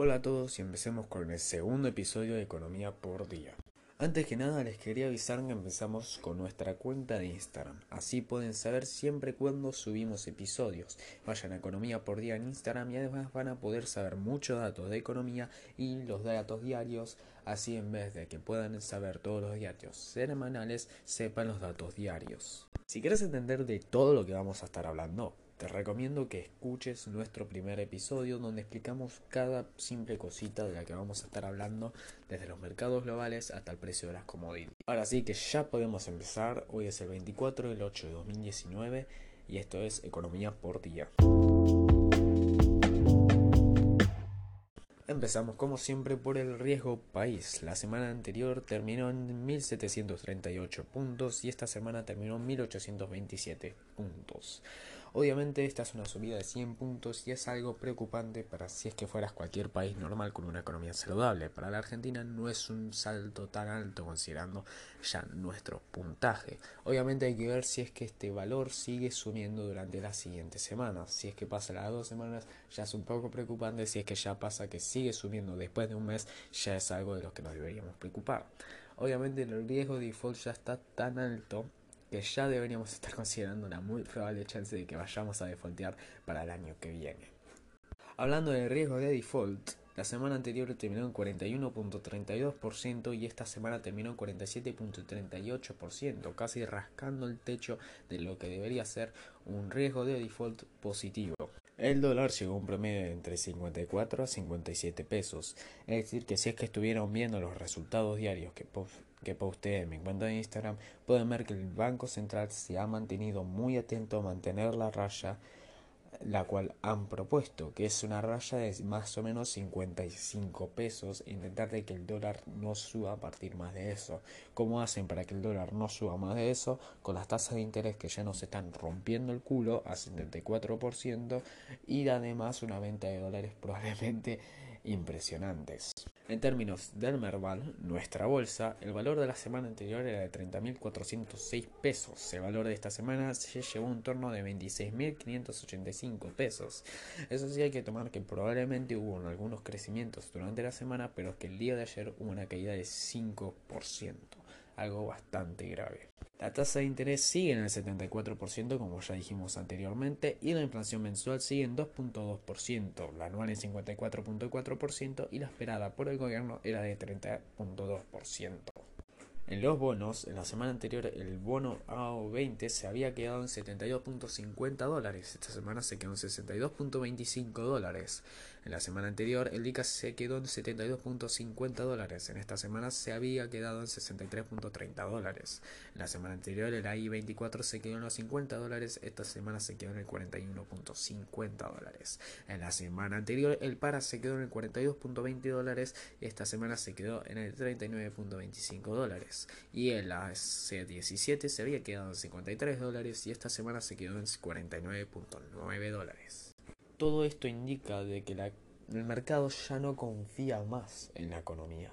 Hola a todos y empecemos con el segundo episodio de Economía por Día. Antes que nada les quería avisar que empezamos con nuestra cuenta de Instagram. Así pueden saber siempre cuando subimos episodios. Vayan a Economía por Día en Instagram y además van a poder saber muchos datos de economía y los datos diarios. Así en vez de que puedan saber todos los diarios semanales, sepan los datos diarios. Si quieres entender de todo lo que vamos a estar hablando, te recomiendo que escuches nuestro primer episodio donde explicamos cada simple cosita de la que vamos a estar hablando desde los mercados globales hasta el precio de las commodities. Ahora sí que ya podemos empezar, hoy es el 24 del 8 de 2019 y esto es Economía por Día. Empezamos como siempre por el riesgo país. La semana anterior terminó en 1738 puntos y esta semana terminó en 1827 puntos. Obviamente esta es una subida de 100 puntos y es algo preocupante para si es que fueras cualquier país normal con una economía saludable. Para la Argentina no es un salto tan alto considerando ya nuestro puntaje. Obviamente hay que ver si es que este valor sigue subiendo durante las siguientes semanas. Si es que pasa las dos semanas ya es un poco preocupante. Si es que ya pasa que sigue subiendo después de un mes ya es algo de lo que nos deberíamos preocupar. Obviamente el riesgo de default ya está tan alto que ya deberíamos estar considerando una muy probable chance de que vayamos a defaultear para el año que viene. Hablando del riesgo de default, la semana anterior terminó en 41.32% y esta semana terminó en 47.38%, casi rascando el techo de lo que debería ser un riesgo de default positivo. El dólar llegó a un promedio entre 54 a 57 pesos, es decir, que si es que estuvieron viendo los resultados diarios que, que posteé en mi cuenta de Instagram, pueden ver que el Banco Central se ha mantenido muy atento a mantener la raya la cual han propuesto, que es una raya de más o menos 55 pesos, intentar de que el dólar no suba a partir más de eso. ¿Cómo hacen para que el dólar no suba más de eso? Con las tasas de interés que ya nos están rompiendo el culo a 74% y además una venta de dólares probablemente impresionantes. En términos del Merval, nuestra bolsa, el valor de la semana anterior era de 30.406 pesos. El valor de esta semana se llevó un torno de 26.585 pesos. Eso sí hay que tomar que probablemente hubo algunos crecimientos durante la semana, pero que el día de ayer hubo una caída de 5%, algo bastante grave. La tasa de interés sigue en el 74%, como ya dijimos anteriormente, y la inflación mensual sigue en 2.2%, la anual en 54.4% y la esperada por el gobierno era de 30.2%. En los bonos, en la semana anterior el bono AO20 se había quedado en 72.50 dólares. Esta semana se quedó en 62.25 dólares. En la semana anterior el DICA se quedó en 72.50 dólares. En esta semana se había quedado en 63.30 dólares. En la semana anterior el AI24 se quedó en los 50 dólares. Esta semana se quedó en el 41.50 dólares. En la semana anterior el PARA se quedó en el 42.20 dólares. Esta semana se quedó en el 39.25 dólares y el C17 se había quedado en 53 dólares y esta semana se quedó en 49.9 dólares. Todo esto indica de que el mercado ya no confía más en la economía.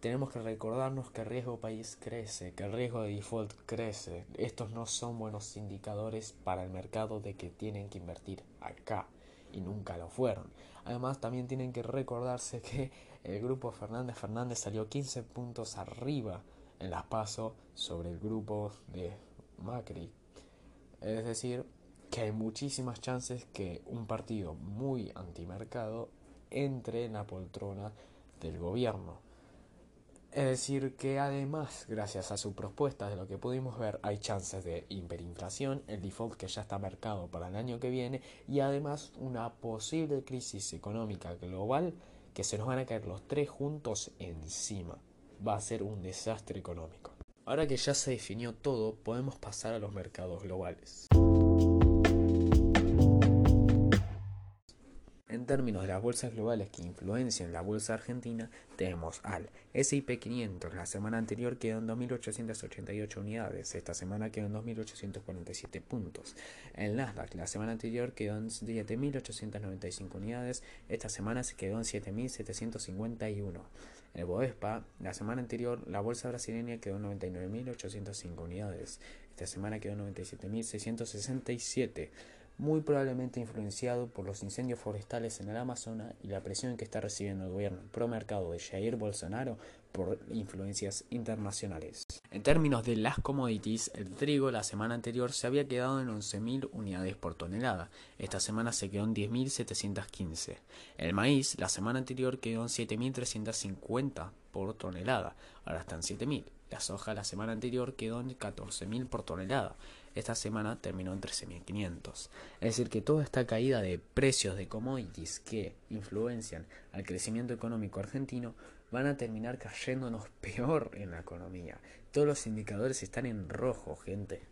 Tenemos que recordarnos que el riesgo país crece, que el riesgo de default crece. Estos no son buenos indicadores para el mercado de que tienen que invertir acá y nunca lo fueron. Además también tienen que recordarse que el grupo Fernández Fernández salió 15 puntos arriba en las PASO sobre el grupo de Macri. Es decir, que hay muchísimas chances que un partido muy antimercado entre en la poltrona del gobierno. Es decir, que además, gracias a sus propuestas de lo que pudimos ver, hay chances de hiperinflación, el default que ya está marcado para el año que viene y además una posible crisis económica global que se nos van a caer los tres juntos encima. Va a ser un desastre económico. Ahora que ya se definió todo, podemos pasar a los mercados globales. En términos de las bolsas globales que influencian la bolsa argentina, tenemos al S&P 500, la semana anterior quedó en 2.888 unidades, esta semana quedó en 2.847 puntos. El Nasdaq, la semana anterior quedó en 7.895 unidades, esta semana se quedó en 7.751. El Bovespa, la semana anterior, la bolsa brasileña quedó en 99.805 unidades, esta semana quedó en 97.667. muy probablemente influenciado por los incendios forestales en el Amazonas y la presión que está recibiendo el gobierno pro mercado de Jair Bolsonaro por influencias internacionales. En términos de las commodities, el trigo la semana anterior se había quedado en 11.000 unidades por tonelada, esta semana se quedó en 10.715. El maíz la semana anterior quedó en 7.350 por tonelada, ahora está en 7.000. La soja la semana anterior quedó en 14.000 por tonelada, esta semana terminó en 13.500. Es decir, que toda esta caída de precios de commodities que influencian al crecimiento económico argentino van a terminar cayéndonos peor en la economía. Todos los indicadores están en rojo, gente.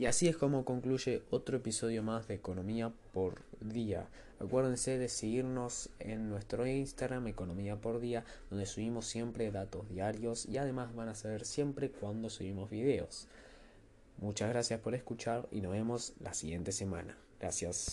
Y así es como concluye otro episodio más de Economía por Día. Acuérdense de seguirnos en nuestro Instagram Economía por Día, donde subimos siempre datos diarios y además van a saber siempre cuando subimos videos. Muchas gracias por escuchar y nos vemos la siguiente semana. Gracias.